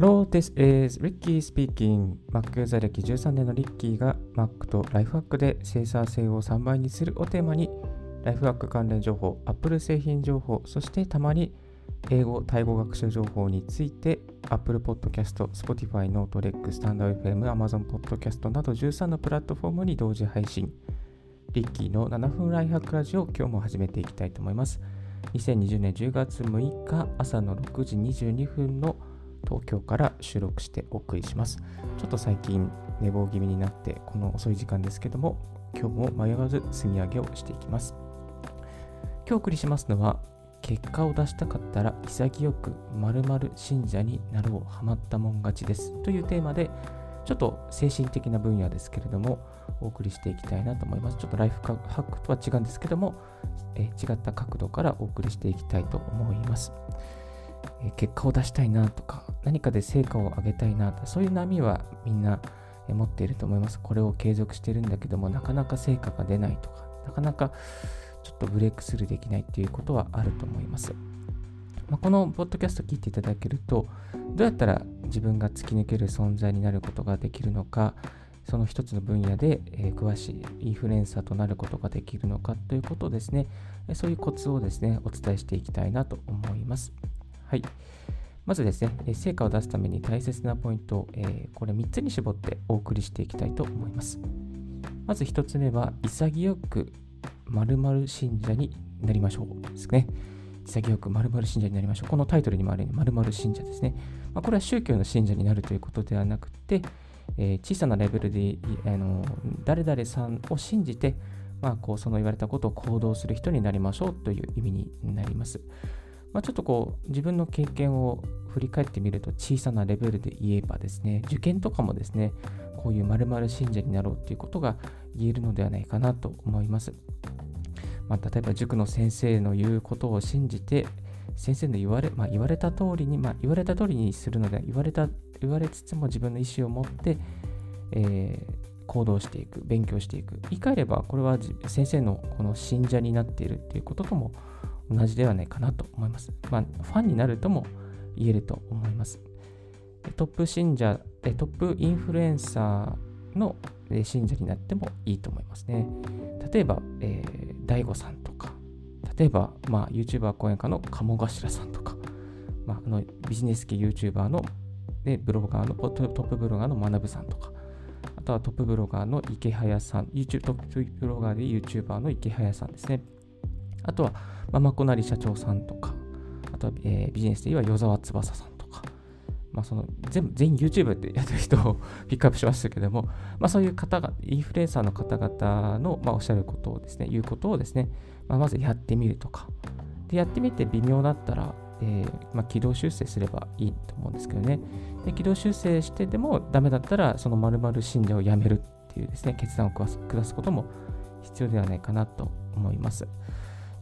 Hello, this is Ricky speaking. Mac ユーザー歴13年のリッキーが Mac とライフハックで生産性を3倍にするをテーマにライフハック関連情報、Apple 製品情報、そしてたまに英語・タイ語学習情報について Apple Podcast、Spotify、Note、Rex、StandFM、Amazon Podcast など13のプラットフォームに同時配信。リッキーの7分ライフハックラジオ今日も始めていきたいと思います。2020年10月6日朝の6時22分の東京から収録してお送りします。ちょっと最近寝坊気味になってこの遅い時間ですけども今日も迷わず積み上げをしていきます。今日お送りしますのは結果を出したかったら潔く〇〇信者になろうハマったもん勝ちですというテーマでちょっと精神的な分野ですけれどもお送りしていきたいなと思います。ちょっとライフハックとは違うんですけども、え違った角度からお送りしていきたいと思います。え結果を出したいなとか、何かで成果を上げたいなとそういう波はみんな持っていると思います。これを継続してるんだけども、なかなか成果が出ないとか、なかなかちょっとブレイクスルーできないっていうことはあると思います。まあ、このポッドキャスト聞いていただけると、どうやったら自分が突き抜ける存在になることができるのか、その一つの分野で、えー、詳しいインフルエンサーとなることができるのかということをですね、そういうコツをですね、お伝えしていきたいなと思います。はい。まずですね、成果を出すために大切なポイントを、えー、これ3つに絞ってお送りしていきたいと思います。まず1つ目は、潔く〇〇信者になりましょうですね。潔く〇〇信者になりましょう。このタイトルにもあるように〇〇信者ですね。まあ、これは宗教の信者になるということではなくて、えー、小さなレベルであの誰々さんを信じて、まあ、こうその言われたことを行動する人になりましょうという意味になります。まあ、ちょっとこう自分の経験を振り返ってみると小さなレベルで言えばですね受験とかもですねこういう〇〇信者になろうということが言えるのではないかなと思います。まあ、例えば塾の先生の言うことを信じて先生の言われ,、まあ、言われた通りに、まあ、言われた通りにするので言われた言われつつも自分の意思を持って、えー、行動していく勉強していく言い換えればこれは先生のこの信者になっているっていうこととも同じではないかなと思います。まあ、ファンになるとも言えると思います。トップ信者、トップインフルエンサーの信者になってもいいと思いますね。例えば、えー、大悟さんとか、例えば、まあ、YouTuber 講演家の鴨頭さんとか、まあ、あのビジネス系 YouTuber のでブロガーのトップブロガーの学さんとか、あとはトップブロガーの池早さん、YouTube トップブロガーで YouTuber の池早さんですね。あとは、ママコナリ社長さんとか、あとは、えー、ビジネスで言えば与沢翼さんとか、まあ、その全部全員 YouTube ってやってる人を ピックアップしましたけども、まあ、そういう方が、インフルエンサーの方々の、まあ、おっしゃることをですね、言うことをですね、まあ、まずやってみるとか、でやってみて微妙だったら、えーまあ、軌道修正すればいいと思うんですけどね。で軌道修正してでもダメだったら、その〇〇信者をやめるっていうですね、決断を下すことも必要ではないかなと思います。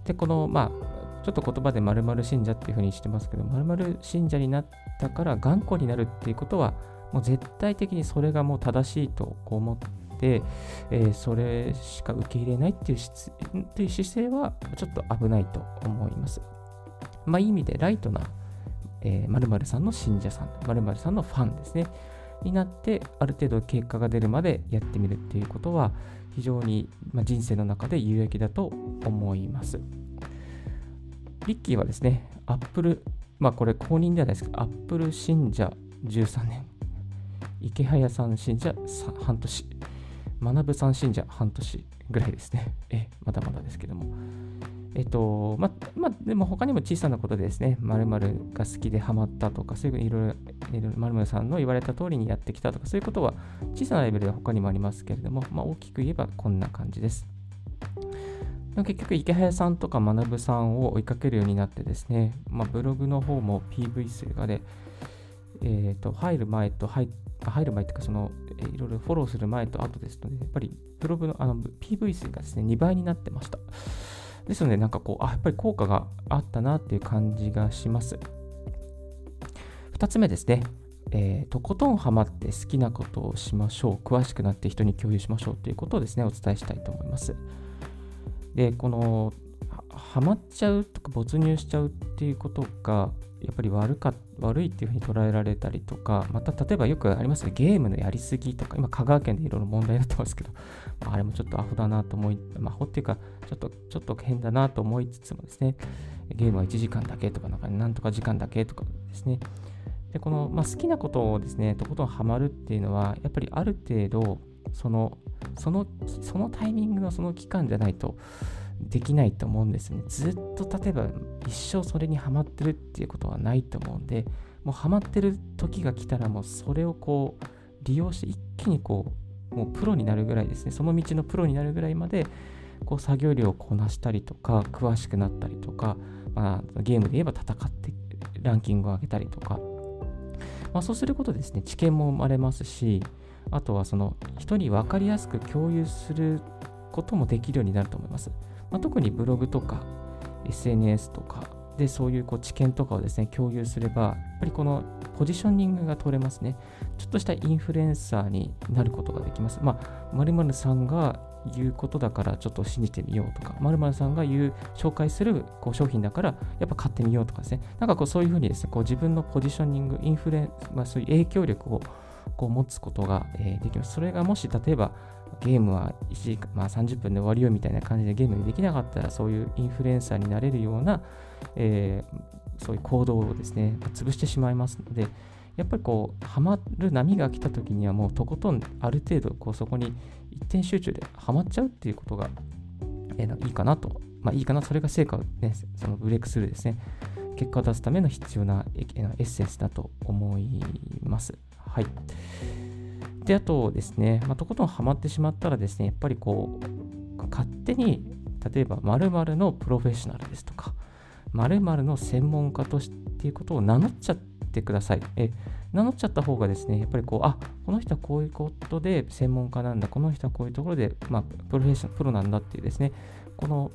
で、この、まあ、ちょっと言葉で〇〇信者っていうふうにしてますけど、〇〇信者になったから頑固になるっていうことは、もう絶対的にそれがもう正しいと思って、えー、それしか受け入れないっていうという姿勢はちょっと危ないと思います。まあ、いい意味でライトな、えー、〇〇さんの信者さん、〇〇さんのファンですね、になって、ある程度結果が出るまでやってみるっていうことは、非常に、ま、人生の中で有益だと思います。リッキーはですね、アップル、まあこれ公認ではないです。けど、アップル信者13年、池早さん信者半年、学さん信者半年。ぐらいですね。え、まだまだですけども。えっと、ま、までも他にも小さなことでですね、〇〇が好きでハマったとか、そういういろいろ、〇〇さんの言われた通りにやってきたとか、そういうことは小さなレベルで他にもありますけれども、まあ、大きく言えばこんな感じです。結局、池早さんとか学さんを追いかけるようになってですね、まあ、ブログの方も PV 数がで、えー、と入る前と入っ入る前というか、その、いろいろフォローする前と後ですので、やっぱりブログのあの PV 数がですね、2倍になってました。ですので、なんかこう、あ、やっぱり効果があったなっていう感じがします。2つ目ですね。えー、とことんハマって好きなことをしましょう。詳しくなって人に共有しましょうということをですね、お伝えしたいと思います。で、この、ハマっちゃうとか没入しちゃうっていうことが、やっぱり悪か悪いっていうふうに捉えられたりとか、また例えばよくありますね、ゲームのやりすぎとか、今香川県でいろいろ問題になってますけど、まあ、あれもちょっとアホだなと思い、まあ、アホっていうか、ちょっと、ちょっと変だなと思いつつもですね、ゲームは1時間だけとか、なんかなんとか時間だけとかですね、で、この、まあ、好きなことをですね、とことんハマるっていうのは、やっぱりある程度、その、その、そのタイミングのその期間じゃないと、できないと思うんですね。ずっと例えば一生それにハマってるっていうことはないと思うんで、もうハマってる時が来たらもうそれをこう利用して一気にこう、もうプロになるぐらいですね、その道のプロになるぐらいまでこう作業量をこなしたりとか、詳しくなったりとか、まあ、ゲームで言えば戦ってランキングを上げたりとか、まあ、そうすることですね、知見も生まれますし、あとはその人に分かりやすく共有することもできるようになると思います。まあ、特にブログとか SNS とかでそういうこう知見とかをですね共有すればやっぱりこのポジショニングが取れますね。ちょっとしたインフルエンサーになることができます。まあ〇〇さんが言うことだからちょっと信じてみようとか〇〇さんが言う紹介するこう商品だからやっぱ買ってみようとかですね。なんかこうそういうふうにですねこう自分のポジショニングインフルエン、まあ、そういう影響力をこう持つことが、え、できます。それがもし例えばゲームは1時間、まあ、30分で終わりよみたいな感じでゲームでできなかったらそういうインフルエンサーになれるような、えー、そういう行動をですね、潰してしまいますので、やっぱりこう、ハマる波が来た時にはもうとことんある程度こうそこに一点集中でハマっちゃうっていうことが、えー、いいかなと。まあいいかな、それが成果をね、そのブレイクスルーですね。結果を出すための必要なエッセンスだと思います。はい。で、あとですね、まあ、とことんハマってしまったらですね、やっぱりこう、勝手に、例えば〇〇のプロフェッショナルですとか、〇〇の専門家としていうことを名乗っちゃってください。え名乗っちゃった方がですね、やっぱりこう、あこの人はこういうことで専門家なんだ、この人はこういうところで、まあ、プロフェッショナル、プロなんだっていうですね、この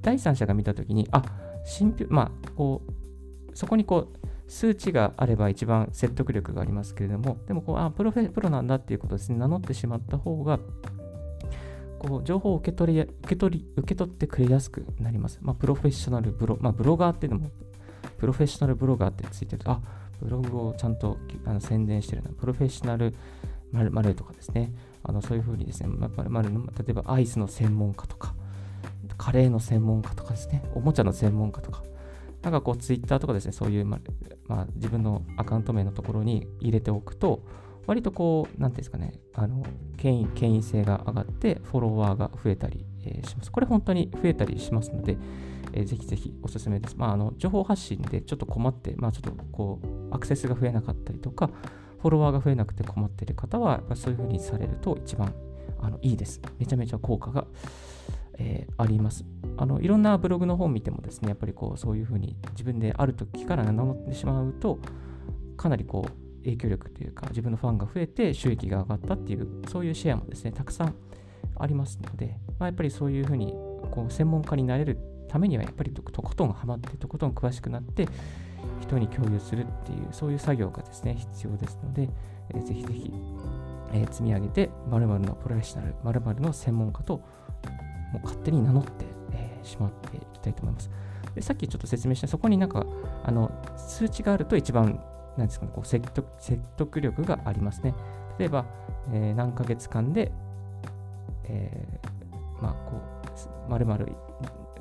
第三者が見たときに、あ、信憑、まあ、こう、そこにこう、数値があれば一番説得力がありますけれども、でもこう、あ、プロフェプロなんだっていうことですね、名乗ってしまった方が、こう情報を受け取り受け取り受け取ってくれやすくなります。まあ、プロフェッショナルブロ、まあ、ブロガーっていうのも、プロフェッショナルブロガーってついてると、あ、ブログをちゃんとあの宣伝してるな、プロフェッショナルまるとかですね、あのそういうふうにですね、まるまるの例えばアイスの専門家とか、カレーの専門家とかですね、おもちゃの専門家とか、なんかこう、ツイッターとかですね、そういう、ままあ、自分のアカウント名のところに入れておくと、割とこう、なんていうんですかね、あの権威権威性が上がって、フォロワーが増えたり、えー、します。これ本当に増えたりしますので、えー、ぜひぜひおすすめです。まあ、あの情報発信でちょっと困って、まあ、ちょっとこう、アクセスが増えなかったりとか、フォロワーが増えなくて困っている方は、そういうふうにされると一番あのいいです。めちゃめちゃ効果がえー、あります。あのいろんなブログの本見てもですね、やっぱりこうそういうふうに自分である時から名乗ってしまうと、かなりこう影響力というか、自分のファンが増えて収益が上がったっていう、そういうシェアもですね、たくさんありますので、まあ、やっぱりそういうふうにこう専門家になれるためには、やっぱりとことんハマって、とことん詳しくなって、人に共有するっていう、そういう作業がですね、必要ですので、えー、ぜひぜひ、え、積み上げて、〇〇のプロフェッショナル、〇〇の専門家ともう勝手に名乗って、えー、しまっていきたいと思います。でさっきちょっと説明した、そこになんか、あの、数値があると一番、なんですかね、こう説得説得力がありますね。例えば、えー、何ヶ月間で、えー、まあ、こう、まるまる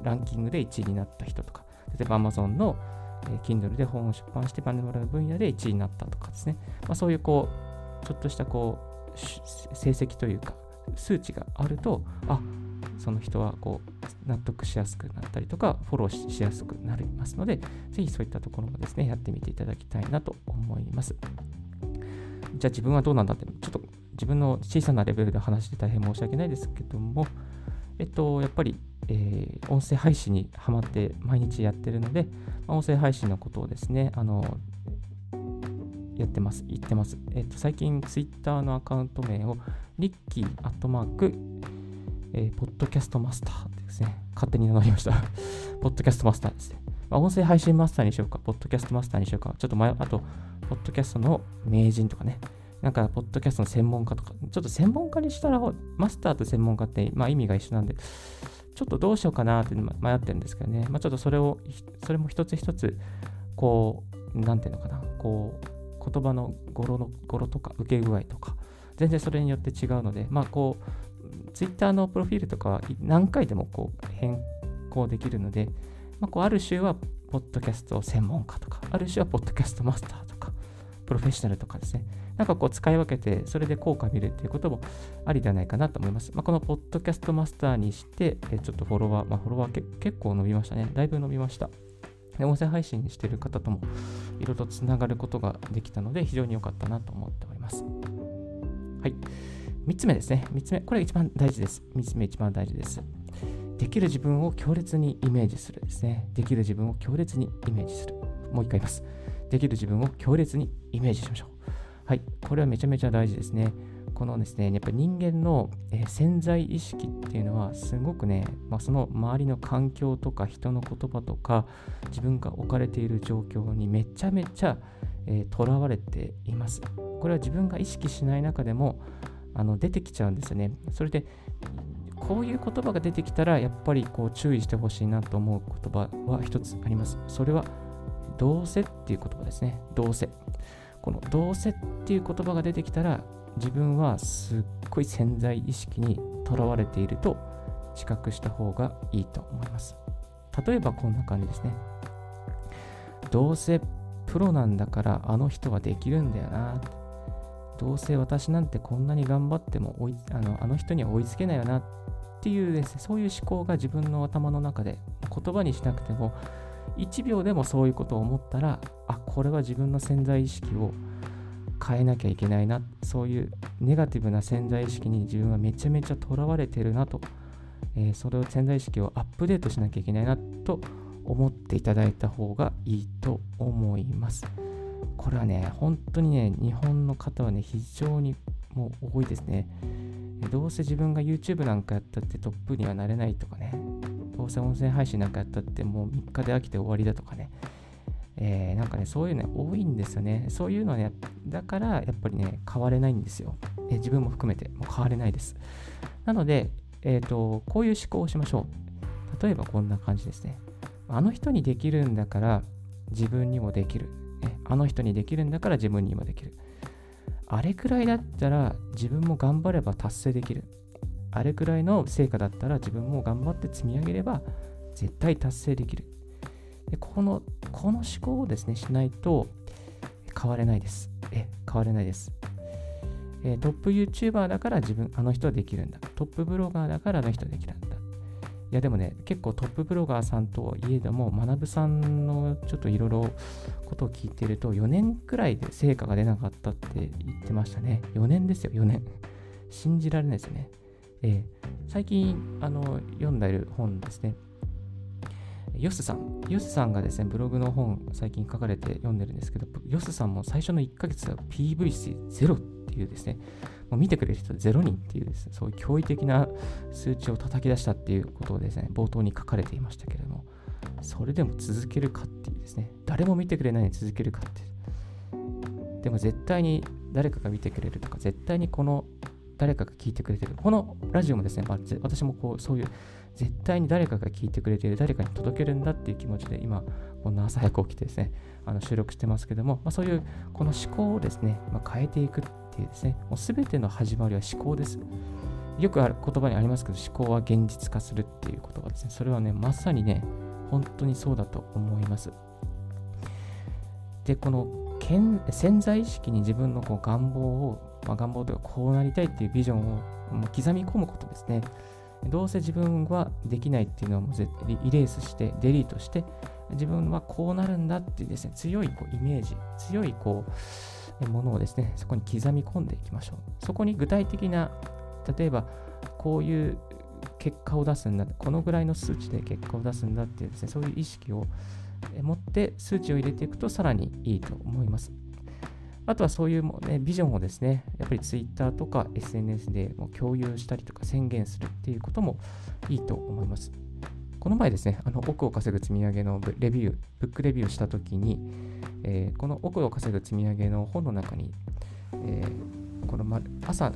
ランキングで1位になった人とか、例えば Amazon の、えー、Kindle で本を出版して、まるまるの分野で1位になったとかですね。まあ、そういうこう、ちょっとしたこう、成績というか、数値があると、あ、その人はこう納得しやすくなったりとか、フォローしやすくなりますので、ぜひそういったところもですね、やってみていただきたいなと思います。じゃあ自分はどうなんだって、ちょっと自分の小さなレベルで話して大変申し訳ないですけども、えっと、やっぱり、えー、音声配信にハマって毎日やってるので、まあ、音声配信のことをですね、あの、やってます。言ってます。えっと、最近、Twitter のアカウント名を、リッキーアットマークえー、ポッドキャストマスターってですね、勝手に名乗りました。ポッドキャストマスターですね。まあ、音声配信マスターにしようか、ポッドキャストマスターにしようか、ちょっと前、あと、ポッドキャストの名人とかね、なんか、ポッドキャストの専門家とか、ちょっと専門家にしたら、マスターと専門家って、まあ、意味が一緒なんで、ちょっとどうしようかなって迷ってるんですけどね、まあ、ちょっとそれを、それも一つ一つ、こう、なんていうのかな、こう、言葉の語呂の語呂とか受け具合とか、全然それによって違うので、まあこう、Twitter のプロフィールとかは何回でもこう変更できるので、まあ、こうある種はポッドキャスト専門家とか、ある種はポッドキャストマスターとか、プロフェッショナルとかですね、なんかこう使い分けて、それで効果を見るっていうこともありではないかなと思います。まあ、このポッドキャストマスターにして、えちょっとフォロワー、まあ、フォロワー結構伸びましたね。だいぶ伸びました。で音声配信してる方ともいろいろとつながることができたので、非常に良かったなと思っております。はい。3つ目ですね。3つ目。これ一番大事です。3つ目一番大事です。できる自分を強烈にイメージするですね。できる自分を強烈にイメージする。もう一回言います。できる自分を強烈にイメージしましょう。はい。これはめちゃめちゃ大事ですね。このですね、やっぱり人間の、潜在意識っていうのはすごくね、まあ、その周りの環境とか人の言葉とか自分が置かれている状況にめちゃめちゃとら、えー、われています。これは自分が意識しない中でもあの出てきちゃうんですよね。それでこういう言葉が出てきたらやっぱりこう注意してほしいなと思う言葉は一つあります。それはどうせっていう言葉ですね。どうせ。このどうせっていう言葉が出てきたら自分はすっごい潜在意識にとらわれていると自覚した方がいいと思います。例えばこんな感じですね。どうせプロなんだからあの人はできるんだよな。どうせ私なんてこんなに頑張っても追いあのあの人には追いつけないよなっていうですね、そういう思考が自分の頭の中で言葉にしなくても1秒でもそういうことを思ったら、あ、これは自分の潜在意識を変えなきゃいけないな、そういうネガティブな潜在意識に自分はめちゃめちゃとらわれてるなと、えー、それを潜在意識をアップデートしなきゃいけないなと思っていただいた方がいいと思います。これはね、本当にね、日本の方はね、非常にもう多いですね。どうせ自分が YouTube なんかやったってトップにはなれないとかね、どうせ音声配信なんかやったってもう3日で飽きて終わりだとかね、えー、なんかね、そういうの多いんですよね。そういうのね、だからやっぱりね、変われないんですよ。えー、自分も含めて、もう変われないです。なので、えっ、ー、と、こういう思考をしましょう。例えばこんな感じですね。あの人にできるんだから自分にもできる。ね、あの人にできるんだから自分にもできる。あれくらいだったら自分も頑張れば達成できる。あれくらいの成果だったら自分も頑張って積み上げれば絶対達成できる。でこのこの思考をですね、しないと変われないです。え、変われないです。えトップ YouTuber だから自分、あの人はできるんだ。トップブロガーだからあの人はできるんだ。いやでもね、結構トップブロガーさんといえども、学さんのちょっといろいろことを聞いてると、4年くらいで成果が出なかったって言ってましたね。4年ですよ、4年。信じられないですよね。えー、最近あの読んでいる本ですね。ヨスさん、ヨスさんがですね、ブログの本最近書かれて読んでるんですけど、ヨスさんも最初の1ヶ月は PV 数0っていうですね、もう見てくれる人0人っていうです、ね、そういう驚異的な数値を叩き出したっていうことをですね、冒頭に書かれていましたけれども、それでも続けるかっていうですね、誰も見てくれないのに続けるかって。でも絶対に誰かが見てくれるとか、絶対にこの誰かが聞いてくれてる。このラジオもですね、まあ、私もこうそういう絶対に誰かが聞いてくれている、誰かに届けるんだっていう気持ちで今、こんな朝早く起きてですね、あの収録してますけども、まあ、そういうこの思考をですね、まあ、変えていくっていうですね、もう全ての始まりは思考です。よくある言葉にありますけど、思考は現実化するっていう言葉ですね。それはね、まさにね、本当にそうだと思います。で、この潜在意識に自分のこう願望をまあ、願望ではこうなりたいっていうビジョンを刻み込むことですね。どうせ自分はできないっていうのはもうイレースして、デリートして、自分はこうなるんだっていうですね、強いこうイメージ、強いこうものをですね、そこに刻み込んでいきましょう。そこに具体的な、例えばこういう結果を出すんだ、このぐらいの数値で結果を出すんだっていうですね、そういう意識を持って数値を入れていくとさらにいいと思います。あとはそういうも、ね、ビジョンをですね、やっぱり Twitter とか SNS でも共有したりとか宣言するっていうこともいいと思います。この前ですね、あの奥を稼ぐ積み上げのレビュー、ブックレビューしたときに、えー、この奥を稼ぐ積み上げの本の中に、えー、この、ま、朝、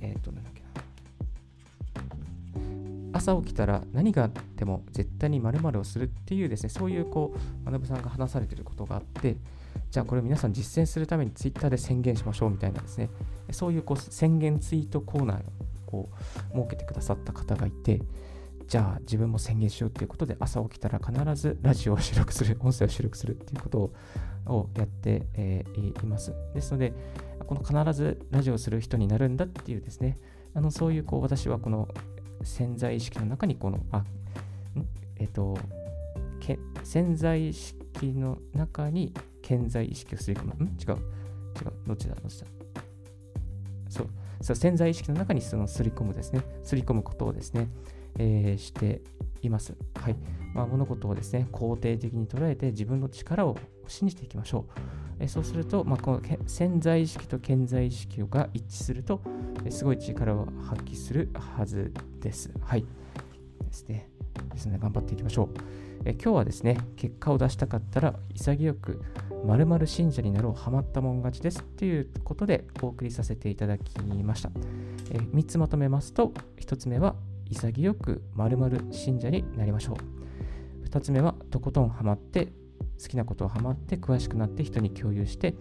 えっ、ー、と、なんだっけな、朝起きたら何があっても絶対に〇〇をするっていうですね、そういうこう、学さんが話されてることがあって、じゃあこれ皆さん実践するためにツイッターで宣言しましょうみたいなですね、そういうこう宣言ツイートコーナーを設けてくださった方がいて、じゃあ自分も宣言しようっていうことで朝起きたら必ずラジオを収録する、音声を収録するっていうことをやって、えー、います。ですので、この必ずラジオをする人になるんだっていうですね、あのそういうこう私はこの潜在意識の中にこの、あ、えっ、と、潜在意識の中に潜在意識を吸い込む。ん？違う。違う。どっちだ？どっちだ？そう。そう潜在意識の中にそのすり込むですね。すり込むことをですね、えー、しています。はい。まあ、物事をですね、肯定的に捉えて自分の力を信じていきましょう。えー、そうすると、まあ、この潜在意識と潜在意識が一致すると、えー、すごい力を発揮するはずです。はい。ですね。ですね、頑張っていきましょう。え今日はですね、結果を出したかったら潔く〇〇信者になろう、ハマったもん勝ちですっていうことでお送りさせていただきました。え3つまとめますと、1つ目は潔く〇〇信者になりましょう。2つ目はとことんハマって好きなことをハマって詳しくなって人に共有して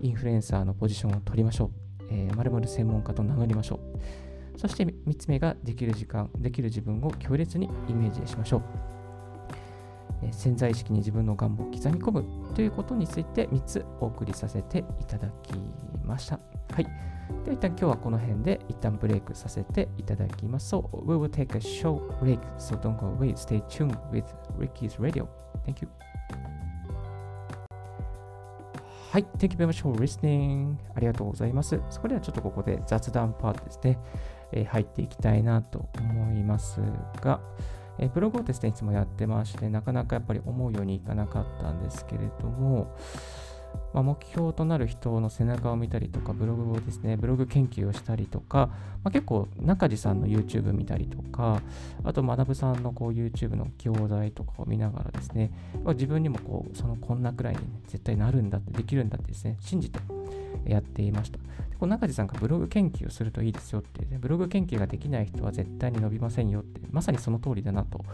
インフルエンサーのポジションを取りましょう。えー、〇〇専門家と名乗りましょう。そして3つ目ができる時間、できる自分を強烈にイメージしましょう。えー、潜在意識に自分の願望を刻み込むということについて3つお送りさせていただきました。はい。では一旦今日はこの辺で一旦ブレイクさせていただきます。So, we will take a short break, so don't go away. Stay tuned with Ricky's Radio. Thank you. はい、Thank you very much for listening. ありがとうございます。それではちょっとここで雑談パートですね、えー、入っていきたいなと思いますが、えー、ブログをですね、いつもやってまして、なかなかやっぱり思うようにいかなかったんですけれども、まあ、目標となる人の背中を見たりとか、ブログをですね、ブログ研究をしたりとか、まあ、結構中地さんの YouTube 見たりとか、あと学さんのこう YouTube の教材とかを見ながらですね、まあ、自分にもこう、そのこんなくらいに、ね、絶対なるんだって、できるんだってですね、信じてやっていました。でこう中地さんがブログ研究をするといいですよって、ね、ブログ研究ができない人は絶対に伸びませんよって、まさにその通りだなと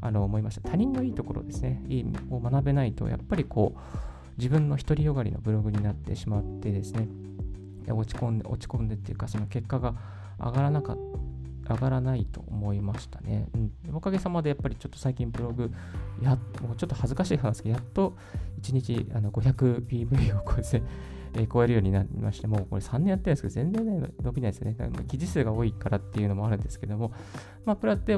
あの思いました。他人のいいところですね、いいを学べないと、やっぱりこう、自分の独りよがりのブログになってしまってですね、落ち込んで、落ち込んでっていうか、その結果が上がらなかった。上がらないと思いましたね。うん、おかげさまでやっぱりちょっと最近ブログ、やもうちょっと恥ずかしい話ですけど、やっと1日あの 500PV をこうですね、えー、超えるようになりまして、もうこれ3年やってるんですけど、全然ね、伸びないですね。記事数が多いからっていうのもあるんですけども、まあ、プラって、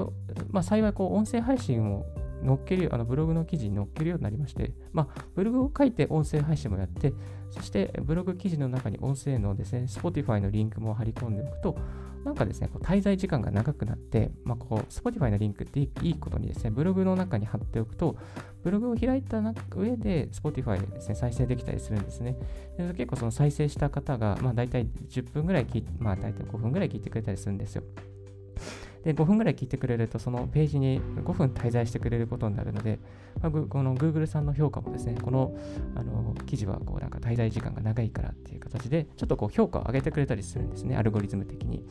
まあ、幸いこう音声配信を載っける、あのブログの記事に載っけるようになりまして、まあ、ブログを書いて音声配信もやって、そしてブログ記事の中に音声のですね、Spotify のリンクも貼り込んでおくと、なんかですね、こう滞在時間が長くなって、まあ、こう Spotify のリンクっていいことにですね、ブログの中に貼っておくと、ブログを開いた上で Spotify ですね、再生できたりするんですね。で結構その再生した方が、まあ、大体10分ぐらい聞いまあ、大体5分ぐらい聞いてくれたりするんですよ。で、5分ぐらい聞いてくれると、そのページに5分滞在してくれることになるので、まあ、この Google さんの評価もですね、このあの記事はこうなんか滞在時間が長いからっていう形で、ちょっとこう評価を上げてくれたりするんですね、アルゴリズム的に。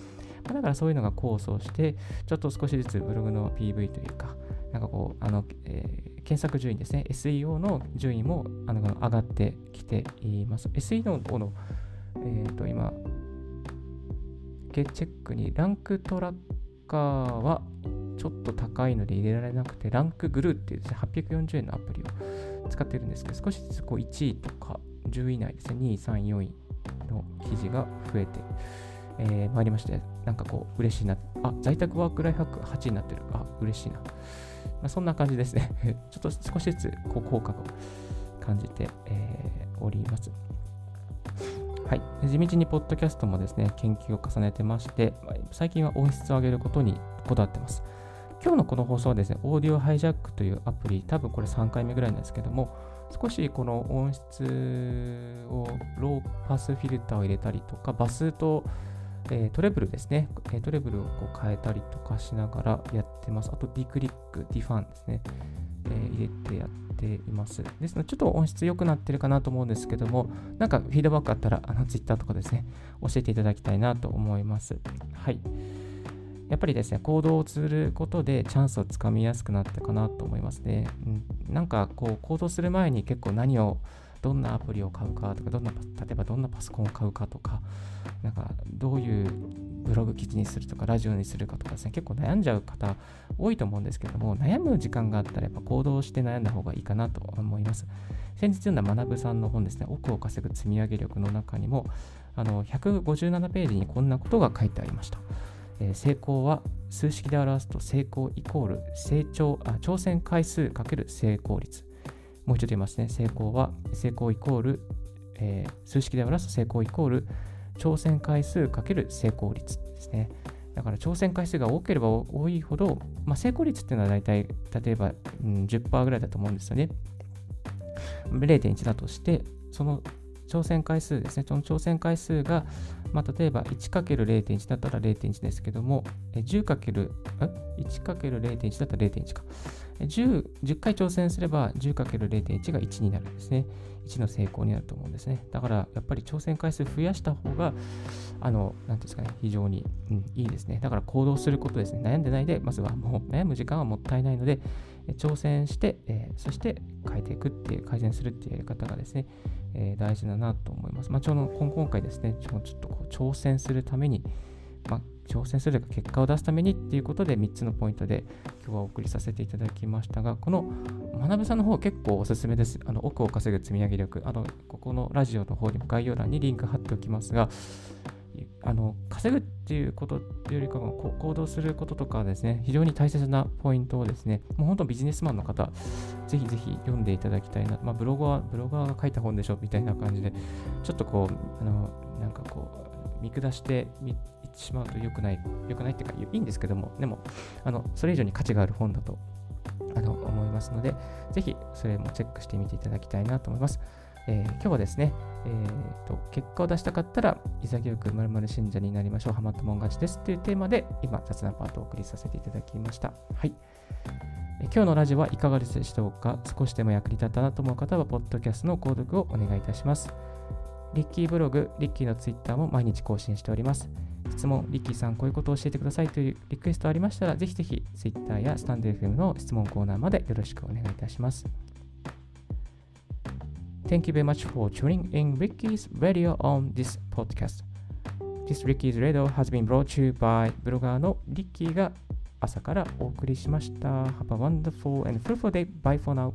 まあ、だからそういうのが構想して、ちょっと少しずつブログの PV というか、なんかこう、あの、えー、検索順位ですね、SEO の順位もあの上がってきています。SEO の、えっ、ー、と、今、チェックにランクトラッカーはちょっと高いので入れられなくて、ランクグルーっていうですね、840円のアプリを使ってるんですけど、少しずつこう1位とか10位以内ですね、2位、3位、4位の記事が増えて、えー、まいりまして、なんかこう、嬉しいな。あ、在宅ワークライフハック8位になってる。あ、嬉しいな。まあ、そんな感じですね。ちょっと少しずつこう効果を感じて、えー、おります。はい、地道にポッドキャストもですね、研究を重ねてまして、最近は音質を上げることにこだわってます。今日のこの放送はですね、オーディオハイジャックというアプリ、多分これ3回目ぐらいなんですけども、少しこの音質をローパスフィルターを入れたりとか、バスと、えー、トレブルですね、えー、トレブルをこう変えたりとかしながらやってます。あと D クリック、D ファンですね、えー、入れてやっています。ですので、ちょっと音質良くなってるかなと思うんですけども、なんかフィードバックあったら、あの、Twitter とかですね、教えていただきたいなと思います。はい。やっぱりですね、行動をすることでチャンスをつかみやすくなったかなと思いますね。うん、なんかこう、行動する前に結構何を、どんなアプリを買うかとか、どんな、例えばどんなパソコンを買うかとか、なんかどういうブログ記事にするとか、ラジオにするかとかですね、結構悩んじゃう方多いと思うんですけども、悩む時間があったらやっぱ行動して悩んだ方がいいかなと思います。先日読んだ学さんの本ですね、奥を稼ぐ積み上げ力の中にも、あの157ページにこんなことが書いてありました。え、成功は数式で表すと成功イコール成長あ挑戦回数×成功率。もう一度言いますね。成功は成功イコール、えー、数式で表す成功イコール挑戦回数かける成功率ですね。だから挑戦回数が多ければ多いほど、まあ、成功率っていうのは大体、例えば、うん、10%ぐらいだと思うんですよね。0.1だとして、その挑戦回数ですね、その挑戦回数が、まあ、例えば 1×0.1 だったら0.1ですけども、10×1×0.1 だったら0.1か。10, 10回挑戦すれば 10×0.1 が1になるんですね。1の成功になると思うんですね。だからやっぱり挑戦回数増やした方が、あの、なんですかね、非常に、うん、いいですね。だから行動することですね。悩んでないで、まずはもう悩む時間はもったいないので、挑戦して、え、そして変えていくっていう、改善するっていうやり方がですね、え、大事だなと思います。まあ、ちょうど今回ですね、ちょっとこう挑戦するために、まあ、挑戦するか結果を出すためにっていうことで3つのポイントで今日はお送りさせていただきましたが、この学さんの方結構おすすめです。あの奥を稼ぐ積み上げ力。あのここのラジオの方にも概要欄にリンク貼っておきますが、あの稼ぐっていうことっていうよりかは行動することとかですね、非常に大切なポイントをですね、もう本当ビジネスマンの方、ぜひぜひ読んでいただきたいな。まあ、ブロガー、ブロガーが書いた本でしょみたいな感じで、ちょっとこう、あの、なんかこう、見下していってしまうと良くない、良くないっていうか、いいんですけども、でも、あの、それ以上に価値がある本だとあの思いますので、ぜひそれもチェックしてみていただきたいなと思います。えー、今日はですね、えーと、結果を出したかったら、潔くまる信者になりましょう、ハマったもん勝ちですというテーマで、今、雑なパートをお送りさせていただきました。はい。え今日のラジオはいかがでしたでしょうか少しでも役に立ったなと思う方は、ポッドキャストの購読をお願いいたします。リッキーブログ、リッキーのツイッターも毎日更新しております。質問、リッキーさん、こういうことを教えてくださいというリクエストありましたら、ぜひぜひツイッターやスタンド FM の質問コーナーまでよろしくお願いいたします。Thank you very much for tuning in Ricky's Radio on this podcast. This Ricky's Radio has been brought to you by ブロガーのリッキーが朝からお送りしました。Have a wonderful and fruitful day. Bye for now.